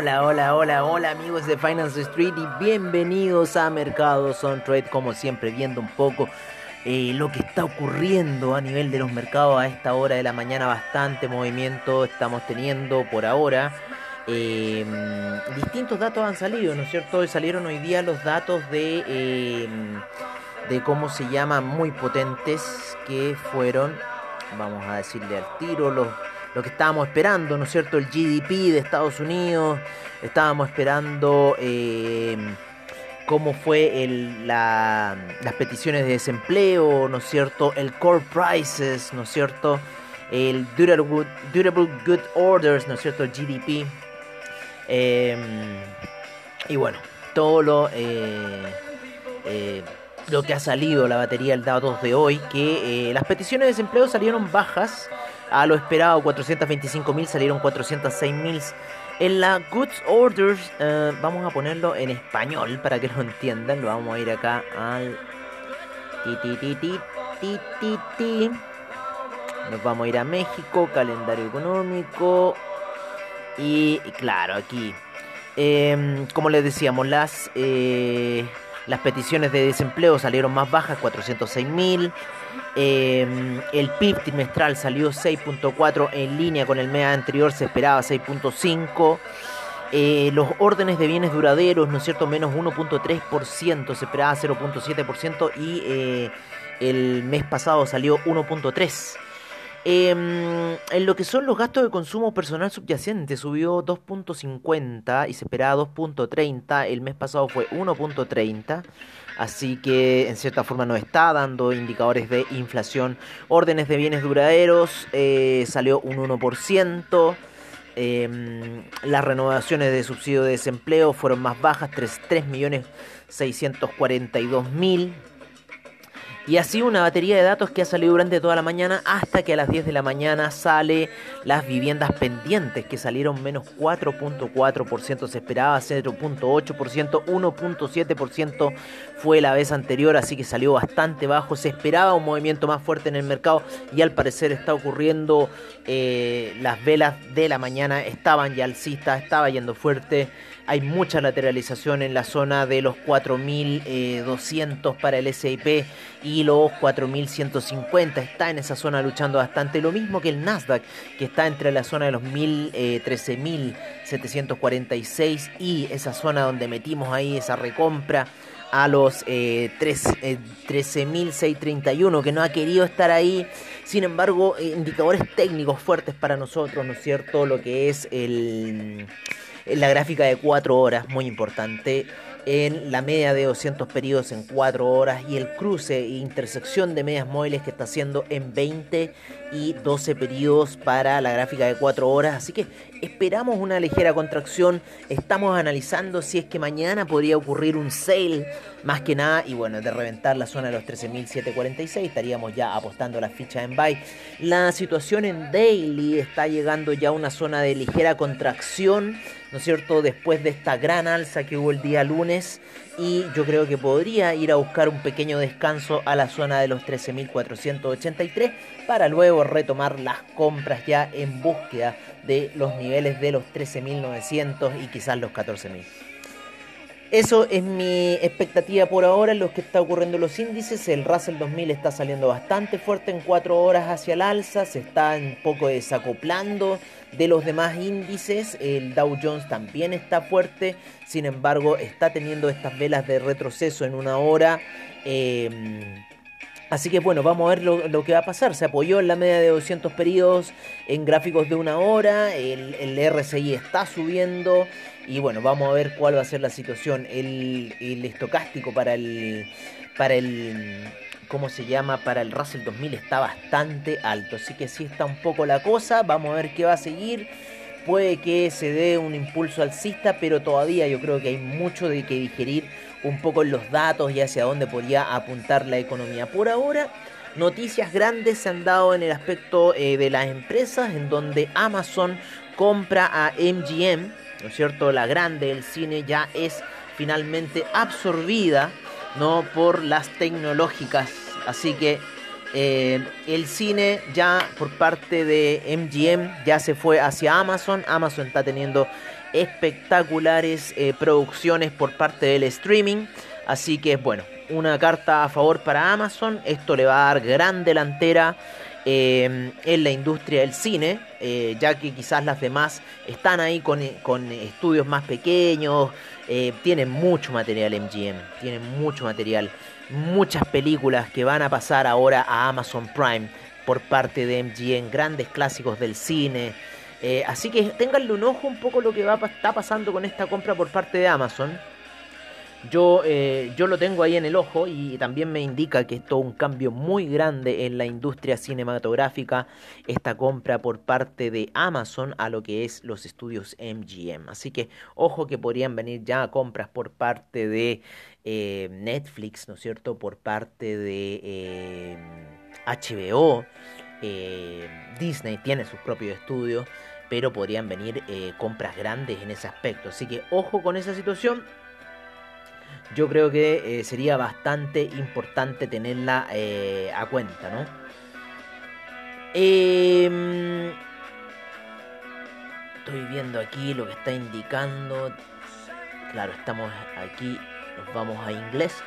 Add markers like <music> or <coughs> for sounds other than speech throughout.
Hola, hola, hola, hola amigos de Finance Street y bienvenidos a Mercados on Trade, como siempre viendo un poco eh, lo que está ocurriendo a nivel de los mercados a esta hora de la mañana, bastante movimiento estamos teniendo por ahora. Em, distintos datos han salido, ¿no es cierto? Salieron hoy día los datos de, em, de cómo se llaman muy potentes que fueron, vamos a decirle al tiro, los lo que estábamos esperando, ¿no es cierto? El GDP de Estados Unidos, estábamos esperando eh, cómo fue las peticiones de desempleo, ¿no es cierto? El core prices, ¿no es cierto? El durable, durable good orders, ¿no es cierto? El GDP. Em, y bueno, todo lo... Eh, eh, lo que ha salido la batería del datos de hoy, que las peticiones de desempleo salieron bajas a lo esperado, 425.000 salieron 406.000. En la Goods Orders, eh, vamos a ponerlo en español para que lo entiendan. Lo vamos a ir acá al. Nos vamos a ir a México, calendario económico. Y claro, aquí. Em, como les decíamos, las. Eh, las peticiones de desempleo salieron más bajas, 406.000. Em, el PIB trimestral salió 6.4 en línea con el mes anterior, se esperaba 6.5. Eh, los órdenes de bienes duraderos, ¿no es cierto? Menos 1.3%, se esperaba 0.7% y eh, el mes pasado salió 1.3%. Em, en lo que son los gastos de consumo personal subyacente subió 2.50 y se esperaba 2.30, el mes pasado fue 1.30. Así que en cierta forma nos está dando indicadores de inflación. Órdenes de bienes duraderos eh, salió un 1%. Em, las renovaciones de subsidio de desempleo fueron más bajas, 3.642.000. Y así una batería de datos que ha salido durante toda la mañana hasta que a las 10 de la mañana sale las viviendas pendientes que salieron menos 4.4%, se esperaba 0.8%, 1.7% fue la vez anterior, así que salió bastante bajo, se esperaba un movimiento más fuerte en el mercado y al parecer está ocurriendo, eh, las velas de la mañana estaban ya alcistas, estaba yendo fuerte hay mucha lateralización en la zona de los 4.200 para el SIP y los 4.150. Está en esa zona luchando bastante. Lo mismo que el Nasdaq, que está entre la zona de los 13.746 eh, y esa zona donde metimos ahí esa recompra a los eh, 13.631, eh, que no ha querido estar ahí. Sin embargo, eh, indicadores técnicos fuertes para nosotros, ¿no es cierto? Lo que es el la gráfica de 4 horas, muy importante, en la media de 200 periodos en 4 horas y el cruce e intersección de medias móviles que está haciendo en 20 y 12 periodos para la gráfica de 4 horas. Así que esperamos una ligera contracción. Estamos analizando si es que mañana podría ocurrir un sale más que nada. Y bueno, de reventar la zona de los 13.746 estaríamos ya apostando las fichas en buy. La situación en daily está llegando ya a una zona de ligera contracción ¿no es cierto?, después de esta gran alza que hubo el día lunes y yo creo que podría ir a buscar un pequeño descanso a la zona de los 13.483 para luego retomar las compras ya en búsqueda de los niveles de los 13.900 y quizás los 14.000. Eso es mi expectativa por ahora en lo que está ocurriendo en los índices. El Russell 2000 está saliendo bastante fuerte en 4 horas hacia el alza, se está un poco desacoplando de los demás índices. El Dow Jones también está fuerte, sin embargo está teniendo estas velas de retroceso en una hora. Em, así que bueno, vamos a ver lo, que va a pasar. Se apoyó en la media de 200 periodos en gráficos de una hora. El, el RSI está subiendo. Y bueno, vamos a ver cuál va a ser la situación. El, estocástico para el, para el, ¿cómo se llama? Para el Russell 2000 está bastante alto. Así que sí está un poco la cosa. Vamos a ver qué va a seguir. Puede que se dé un impulso alcista, pero todavía yo creo que hay mucho de que digerir un poco los datos y hacia dónde podría apuntar la economía. Por ahora, noticias grandes se han dado en el aspecto eh, de las empresas, en donde Amazon compra a MGM ¿no es cierto? La grande del cine ya es finalmente absorbida, ¿no? Por las tecnológicas. Así que Eh, el cine ya por parte de MGM ya se fue hacia Amazon. Amazon está teniendo espectaculares eh, producciones por parte del streaming. Así que bueno, una carta a favor para Amazon. Esto le va a dar gran delantera eh, en la industria del cine, ya que quizás las demás están ahí con, con estudios más pequeños. tienen mucho material MGM, tienen mucho material muchas películas que van a pasar ahora a Amazon Prime por parte de MGM, grandes clásicos del cine. Eh, así que ténganle un ojo un poco lo que va está pasando con esta compra por parte de Amazon. Yo, eh, yo lo tengo ahí en el ojo y también me indica que es un cambio muy grande en la industria cinematográfica, esta compra por parte de Amazon a lo que es los estudios MGM. Así que ojo que podrían venir ya compras por parte de eh, Netflix, ¿no es cierto? Por parte de HBO, eh, Disney tiene sus propios estudios, pero podrían venir compras grandes en ese aspecto. Así que ojo con esa situación yo creo que eh, sería bastante importante tenerla eh, a cuenta, ¿no? Em, estoy viendo aquí lo que está indicando. Claro, estamos aquí, nos vamos a inglés.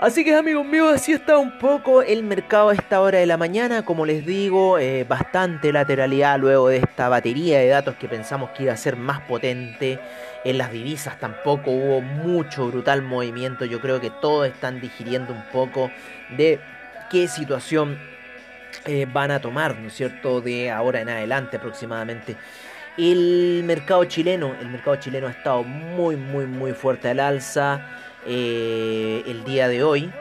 Así que amigos míos, así está un poco el mercado a esta hora de la mañana. Como les digo, eh, bastante lateralidad luego de esta batería de datos que pensamos que iba a ser más potente. En las divisas tampoco hubo mucho brutal movimiento. Yo creo que todos están digiriendo un poco de qué situación eh, van a tomar, ¿no es cierto?, de ahora en adelante aproximadamente. El mercado chileno, el mercado chileno ha estado muy, muy, muy fuerte al alza. Eh, el día de hoy.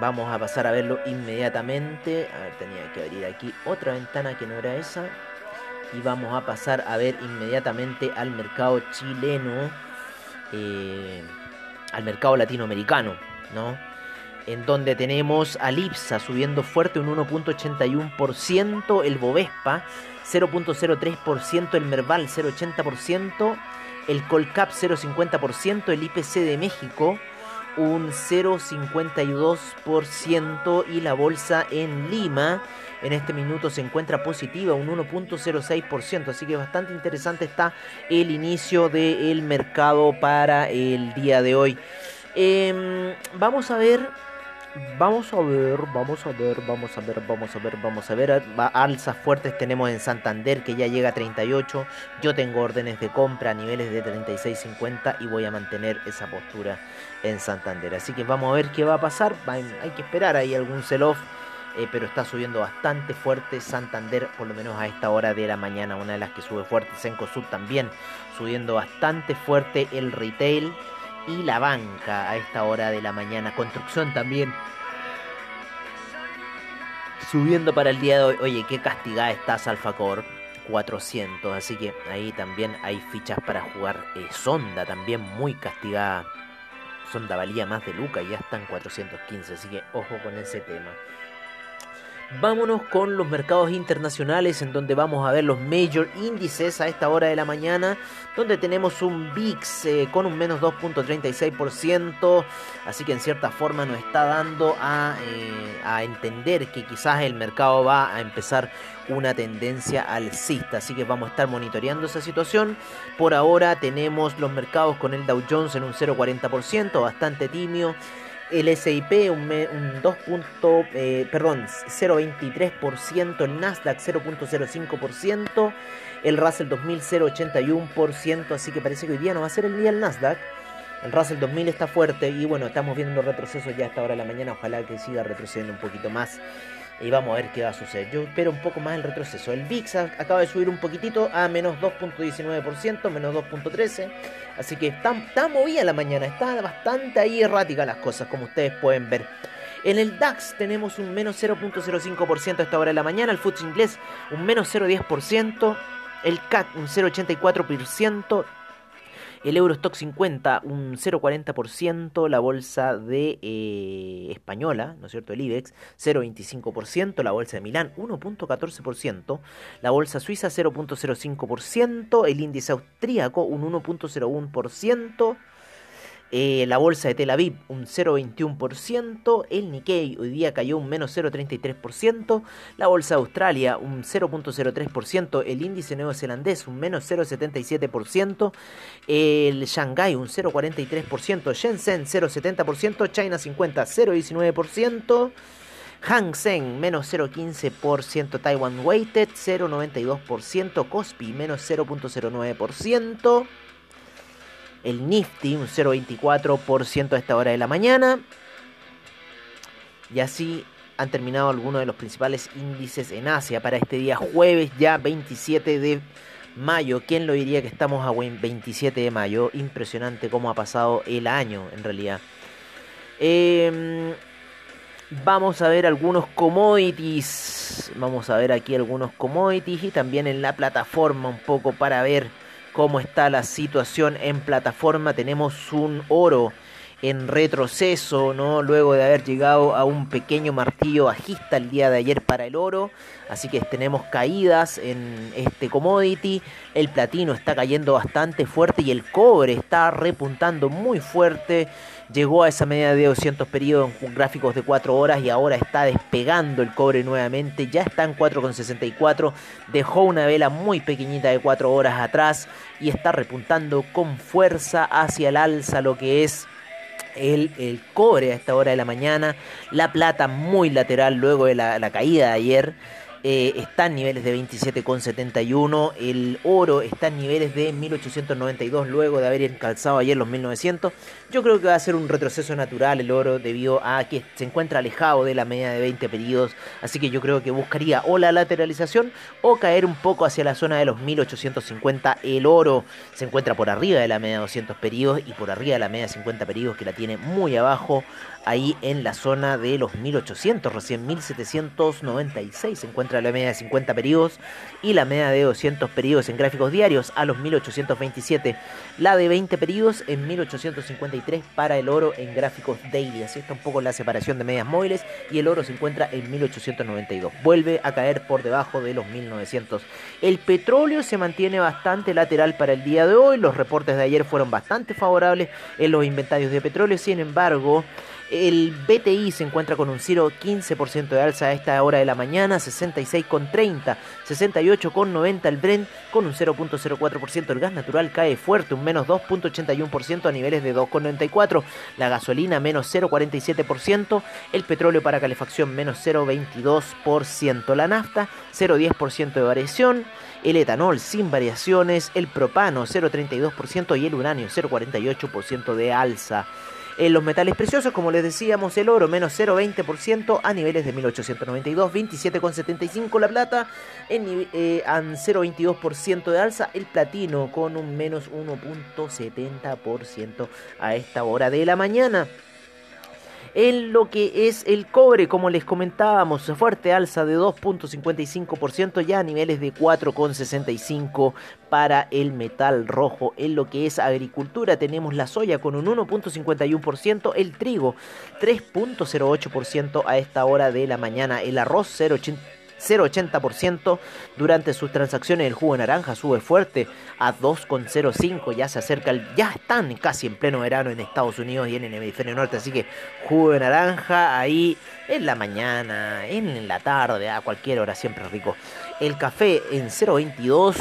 Vamos a pasar a verlo inmediatamente. A ver, tenía que abrir aquí otra ventana que no era esa. Y vamos a pasar a ver inmediatamente al mercado chileno. Eh, al mercado latinoamericano, ¿no? En donde tenemos al IPSA subiendo fuerte un 1.81%, el Bovespa 0.03%, el Merval 0.80%, el Colcap 0.50%, el IPC de México un 0,52% y la bolsa en Lima en este minuto se encuentra positiva, un 1.06%, así que bastante interesante está el inicio del mercado para el día de hoy. Em, vamos a ver Vamos a ver, vamos a ver, vamos a ver, vamos a ver, vamos a ver. Alzas fuertes tenemos en Santander que ya llega a 38. Yo tengo órdenes de compra a niveles de 36.50 y voy a mantener esa postura en Santander. Así que vamos a ver qué va a pasar. Hay que esperar ahí algún sell-off. Eh, pero está subiendo bastante fuerte Santander, por lo menos a esta hora de la mañana, una de las que sube fuerte, Sencosud también subiendo bastante fuerte el retail y la banca a esta hora de la mañana. Construcción también subiendo para el día de hoy. Oye, qué castigada estás, Alfacor. 400, así que ahí también hay fichas para jugar. Eh, Sonda también muy castigada. Sonda valía más de Luca y ya están 415, así que ojo con ese tema. Vámonos con los mercados internacionales en donde vamos a ver los major índices a esta hora de la mañana, donde tenemos un VIX eh, con un menos 2.36%, así que en cierta forma nos está dando a, eh, a, entender que quizás el mercado va a empezar una tendencia alcista, así que vamos a estar monitoreando esa situación. Por ahora tenemos los mercados con el Dow Jones en un 0.40%, bastante timio el SIP un, un 2. Eh, perdón, 0.23%, el Nasdaq 0.05%, el Russell 2000 0.81%, así que parece que hoy día no va a ser el día el Nasdaq. El Russell 2000 está fuerte y bueno, estamos viendo retrocesos ya a esta hora de la mañana, ojalá que siga retrocediendo un poquito más y vamos a ver qué va a suceder. Yo espero un poco más el retroceso. El VIX acaba de subir un poquitito a menos 2.19%, menos 2.13%. Así que está, está movida la mañana, está bastante ahí errática las cosas, como ustedes pueden ver. En el DAX tenemos un menos 0.05% a esta hora de la mañana, el FTSE inglés un menos 0.10%, el CAC un 0.84%, el Eurostock 50 un 0,40%, la bolsa de eh, española, ¿no es cierto? El IBEX 0,25%, la bolsa de Milán 1,14%, la bolsa suiza 0,05%, el índice austríaco un 1,01%. Eh, la bolsa de Tel Aviv un 0,21%, el Nikkei hoy día cayó un menos 0,33%, la bolsa de Australia un 0,03%, el índice neozelandés un menos 0,77%, el Shanghai un 0,43%, Shenzhen 0,70%, China 50 0,19%, Hang Seng menos 0,15%, Taiwan Weighted 0,92%, Kospi menos 0,09%, el Nifty un 0,24% a esta hora de la mañana. Y así han terminado algunos de los principales índices en Asia para este día jueves ya 27 de mayo. ¿Quién lo diría que estamos a 27 de mayo? Impresionante cómo ha pasado el año en realidad. Em, vamos a ver algunos commodities. Vamos a ver aquí algunos commodities y también en la plataforma un poco para ver cómo está la situación en plataforma. Tenemos un oro en retroceso, ¿no? Luego de haber llegado a un pequeño martillo bajista el día de ayer para el oro. Así que tenemos caídas en este commodity. El platino está cayendo bastante fuerte y el cobre está repuntando muy fuerte llegó a esa media de 200 periodos en gráficos de 4 horas y ahora está despegando el cobre nuevamente, ya está en 4,64, dejó una vela muy pequeñita de 4 horas atrás y está repuntando con fuerza hacia el alza lo que es el, el, cobre a esta hora de la mañana, la plata muy lateral luego de la, la caída de ayer. Eh, está en niveles de 27,71. El oro está en niveles de 1892 luego de haber encalzado ayer los 1900. Yo creo que va a ser un retroceso natural el oro debido a que se encuentra alejado de la media de 20 periodos. Así que yo creo que buscaría o la lateralización o caer un poco hacia la zona de los 1850. El oro se encuentra por arriba de la media de 200 periodos y por arriba de la media de 50 periodos que la tiene muy abajo ahí en la zona de los 1800, recién 1796 se encuentra la media de 50 periodos y la media de 200 periodos en gráficos diarios a los 1827, la de 20 periodos en 1853 para el oro en gráficos daily, así está un poco la separación de medias móviles y el oro se encuentra en 1892, vuelve a caer por debajo de los 1900. El petróleo se mantiene bastante lateral para el día de hoy, los reportes de ayer fueron bastante favorables en los inventarios de petróleo, sin embargo, el BTI se encuentra con un 0,15% de alza a esta hora de la mañana, 66,30, 68,90 el Brent con un 0,04%. El gas natural cae fuerte, un menos 2,81% a niveles de 2,94. La gasolina menos 0,47%. El petróleo para calefacción menos 0,22%. La nafta 0,10% de variación. El etanol sin variaciones. El propano 0,32% y el uranio 0,48% de alza. En los metales preciosos, como les decíamos, el oro menos 0,20% a niveles de 1892, 27,75 la plata, en, eh, 0,22% de alza, el platino con un menos 1,70% a esta hora de la mañana en lo que es el cobre, como les comentábamos, fuerte alza de 2.55% ya a niveles de 4.65 para el metal rojo. En lo que es agricultura tenemos la soya con un 1.51%, el trigo 3.08% a esta hora de la mañana, el arroz 0.80 0,80% durante sus transacciones. El jugo de naranja sube fuerte a 2,05. Ya se acerca, el, ya están casi en pleno verano en Estados Unidos y en el hemisferio norte. Así que jugo de naranja ahí en la mañana, en la tarde, a cualquier hora, siempre rico. El café en 0,22.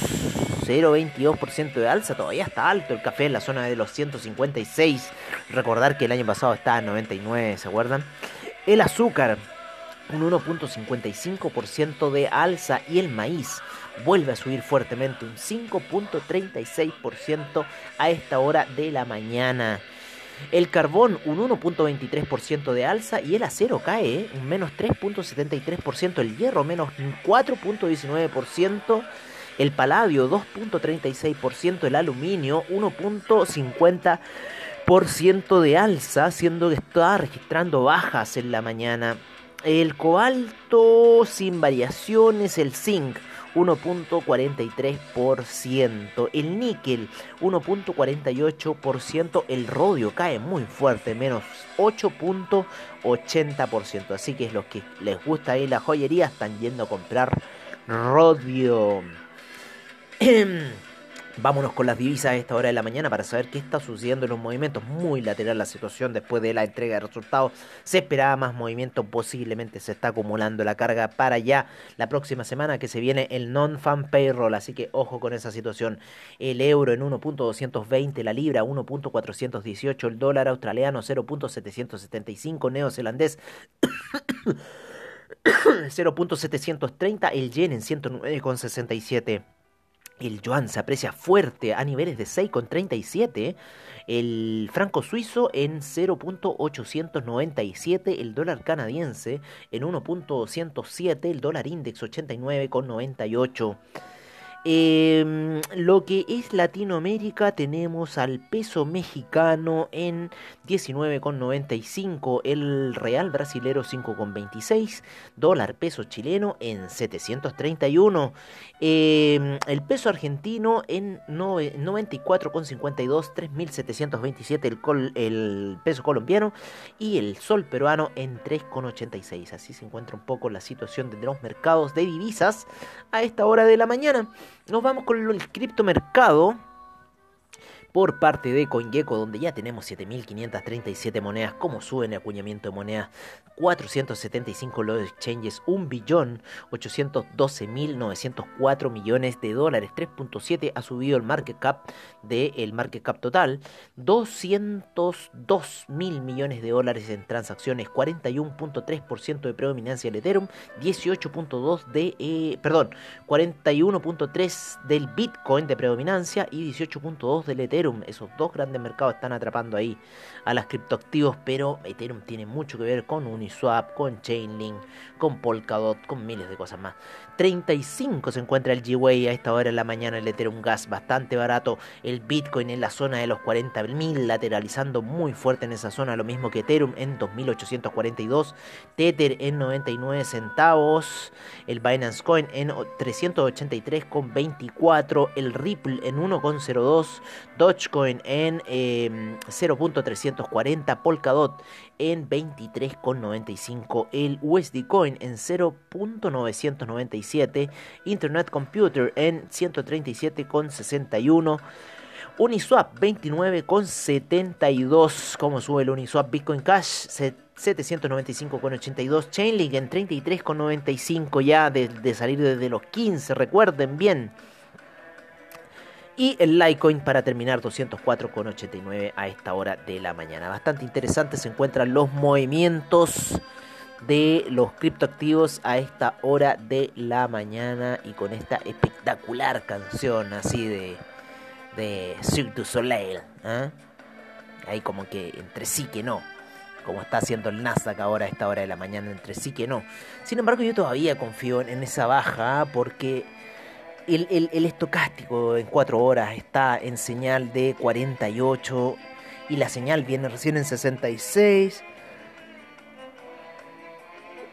0,22% de alza, todavía está alto el café en la zona de los 156. Recordar que el año pasado estaba en 99, ¿se acuerdan? El azúcar un 1.55% de alza y el maíz vuelve a subir fuertemente un 5.36% a esta hora de la mañana. El carbón un 1.23% de alza y el acero cae ¿eh? un menos 3.73%, el hierro menos 4.19%, el paladio 2.36%, el aluminio 1.50% de alza, siendo que está registrando bajas en la mañana. El cobalto sin variaciones, el zinc 1.43%, el níquel 1.48%, el rodio cae muy fuerte, menos 8.80%. Así que los que les gusta ahí la joyería están yendo a comprar rodio. <clears throat> Vámonos con las divisas a esta hora de la mañana para saber qué está sucediendo en los movimientos. Muy lateral la situación después de la entrega de resultados. Se esperaba más movimiento, posiblemente se está acumulando la carga para ya la próxima semana que se viene el non-fan payroll. Así que ojo con esa situación. El euro en 1.220, la libra 1.418, el dólar australiano 0.775, neozelandés. <coughs> 0.730, el yen en 109,67. El yuan se aprecia fuerte a niveles de 6,37. El franco suizo en 0.897. El dólar canadiense en 1.107. El dólar index 89,98. Eh, lo que es Latinoamérica tenemos al peso mexicano en 19,95, el real brasilero 5,26, dólar peso chileno en 731, eh, el peso argentino en 94,52, 3.727 el, el peso colombiano y el sol peruano en 3,86. Así se encuentra un poco la situación de los mercados de divisas a esta hora de la mañana. Nos vamos con el criptomercado por parte de CoinGecko, donde ya tenemos 7.537 monedas, como suben el acuñamiento de monedas, 475 los exchanges, 1.812.904 millones de dólares, 3.7 ha subido el market cap del el market cap total, 202 mil millones de dólares en transacciones, 41.3% de predominancia del Ethereum, 18.2 de, eh, perdón, 41.3 del Bitcoin de predominancia y 18.2 del Ethereum esos dos grandes mercados están atrapando ahí a las criptoactivos, pero Ethereum tiene mucho que ver con Uniswap, con Chainlink, con Polkadot, con miles de cosas más. 35 se encuentra el G-Way a esta hora en la mañana, el Ethereum Gas bastante barato, el Bitcoin en la zona de los 40.000, lateralizando muy fuerte en esa zona, lo mismo que Ethereum en 2.842, Tether en 99 centavos, el Binance Coin en 383,24, el Ripple en 1,02, Dogecoin en 0.340, em, Polkadot en 23,95, el USD Coin en 0.997, Internet Computer en 137,61. Uniswap 29,72. ¿Cómo sube el Uniswap Bitcoin Cash? 795,82. Chainlink en 33,95 ya de, de salir desde los 15. Recuerden bien. Y el Litecoin para terminar 204,89 a esta hora de la mañana. Bastante interesante se encuentran los movimientos de los criptoactivos a esta hora de la mañana y con esta espectacular canción así de de Cirque du Soleil. ¿eh? Ahí como que entre sí que no. Como está haciendo el Nasdaq ahora a esta hora de la mañana, entre sí que no. Sin embargo, yo todavía confío en esa baja porque el, estocástico en 4 horas está en señal de 48 y la señal viene recién en 66.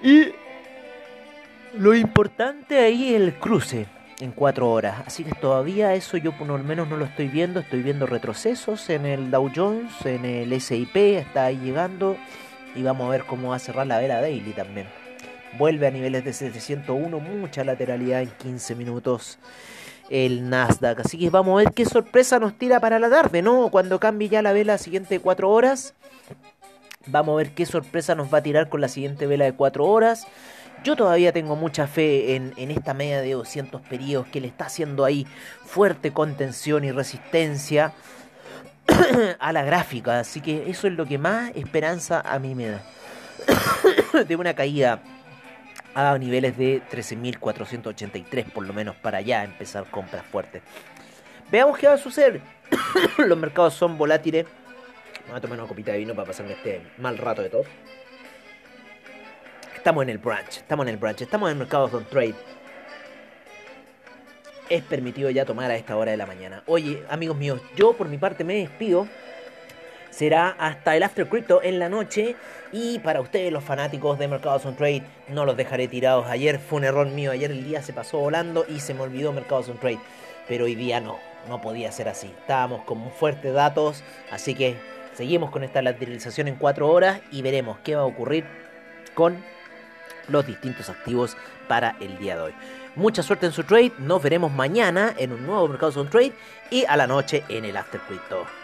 Y lo importante ahí es el cruce en 4 horas. Así que todavía eso yo por lo menos no lo estoy viendo. Estoy viendo retrocesos en el Dow Jones, en el SIP, está ahí llegando. Y vamos a ver cómo va a cerrar la vela daily también vuelve a niveles de 701, mucha lateralidad en 15 minutos el Nasdaq. Así que vamos a ver qué sorpresa nos tira para la tarde, ¿no? Cuando cambie ya la vela siguiente 4 horas. Vamos a ver qué sorpresa nos va a tirar con la siguiente vela de 4 horas. Yo todavía tengo mucha fe en, en, esta media de 200 periodos que le está haciendo ahí fuerte contención y resistencia <coughs> a la gráfica. Así que eso es lo que más esperanza a mí me da. <coughs> de una caída a niveles de 13.483 por lo menos para ya empezar compras fuertes. Veamos qué va a suceder. <coughs> Los mercados son volátiles. Voy a tomar una copita de vino para pasarme este mal rato de todo. Estamos en el branch, estamos en el branch, estamos en el mercado on trade. Es permitido ya tomar a esta hora de la mañana. Oye, amigos míos, yo por mi parte me despido será hasta el After Crypto en la noche. Y para ustedes, los fanáticos de Mercados on Trade, no los dejaré tirados. Ayer fue un error mío. Ayer el día se pasó volando y se me olvidó Mercados on Trade. Pero hoy día no, no podía ser así. Estábamos con fuertes datos. Así que seguimos con esta lateralización en 4 horas y veremos qué va a ocurrir con los distintos activos para el día de hoy. Mucha suerte en su trade, nos veremos mañana en un nuevo Mercado on Trade y a la noche en el After Crypto.